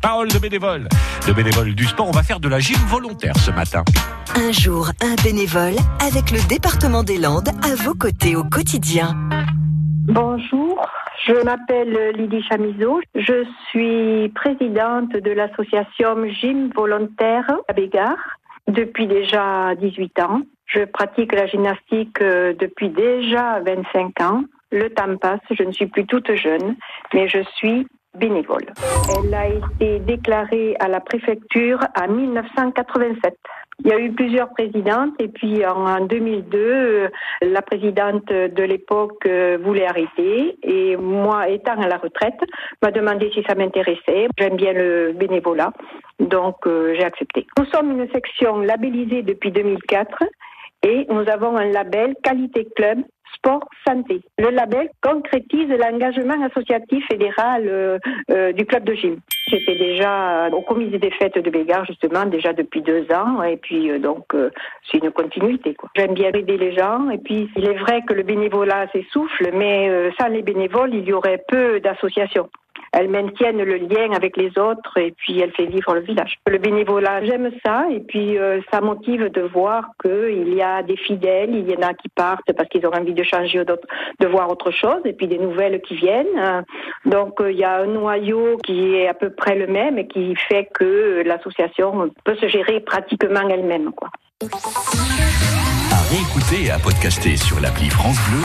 Parole de bénévole, de bénévole du sport. On va faire de la gym volontaire ce matin. Un jour, un bénévole avec le département des Landes à vos côtés au quotidien. Bonjour, je m'appelle Lydie Chamizo. Je suis présidente de l'association Gym Volontaire à Bégard depuis déjà 18 ans. Je pratique la gymnastique euh, depuis déjà 25 ans. Le temps passe, je ne suis plus toute jeune, mais je suis Elle a été déclarée à la préfecture en 1987. Il y a eu plusieurs présidentes et puis en 2002, euh, la présidente de l'époque euh, voulait arrêter et moi, étant à la retraite, m'a demandé si ça m'intéressait. J'aime bien le bénévolat, donc euh, j'ai accepté. Nous sommes une section labellisée depuis 2004 et nous avons un label Qualité Club Sport Santé. Le label concrétise l'engagement associatif fédéral euh, euh, du club de gym. J'étais déjà au comité des fêtes de Bégard justement déjà depuis deux ans et puis euh, donc c'est une continuité. J'aime bien aider les gens et puis il est vrai que le bénévolat s'essouffle mais sans les bénévoles il y aurait peu d'associations elles maintiennent le lien avec les autres et puis elles fait vivre le village. Le bénévolat, j'aime ça et puis euh, ça motive de voir qu'il y a des fidèles, il y en a qui partent parce qu'ils ont envie de changer, de voir autre chose et puis des nouvelles qui viennent. Donc euh, il y a un noyau qui est à peu près le même et qui fait que l'association peut se gérer pratiquement elle-même. À réécouter et à podcaster sur l'appli France Bleu